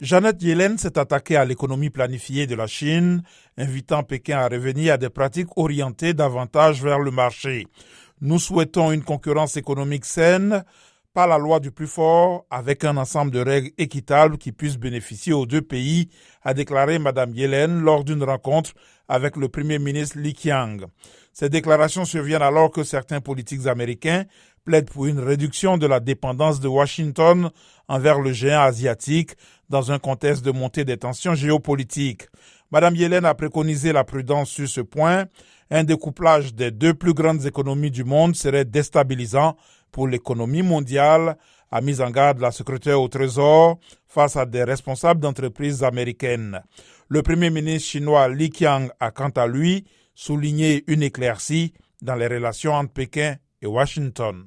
Janet Yellen s'est attaquée à l'économie planifiée de la Chine, invitant Pékin à revenir à des pratiques orientées davantage vers le marché. Nous souhaitons une concurrence économique saine, pas la loi du plus fort, avec un ensemble de règles équitables qui puissent bénéficier aux deux pays, a déclaré Mme Yellen lors d'une rencontre avec le Premier ministre Li Qiang. Ces déclarations surviennent alors que certains politiques américains plaident pour une réduction de la dépendance de Washington envers le géant asiatique dans un contexte de montée des tensions géopolitiques. Madame Yellen a préconisé la prudence sur ce point. Un découplage des deux plus grandes économies du monde serait déstabilisant pour l'économie mondiale, a mis en garde la secrétaire au Trésor face à des responsables d'entreprises américaines. Le premier ministre chinois Li Qiang a quant à lui souligné une éclaircie dans les relations entre Pékin et Washington.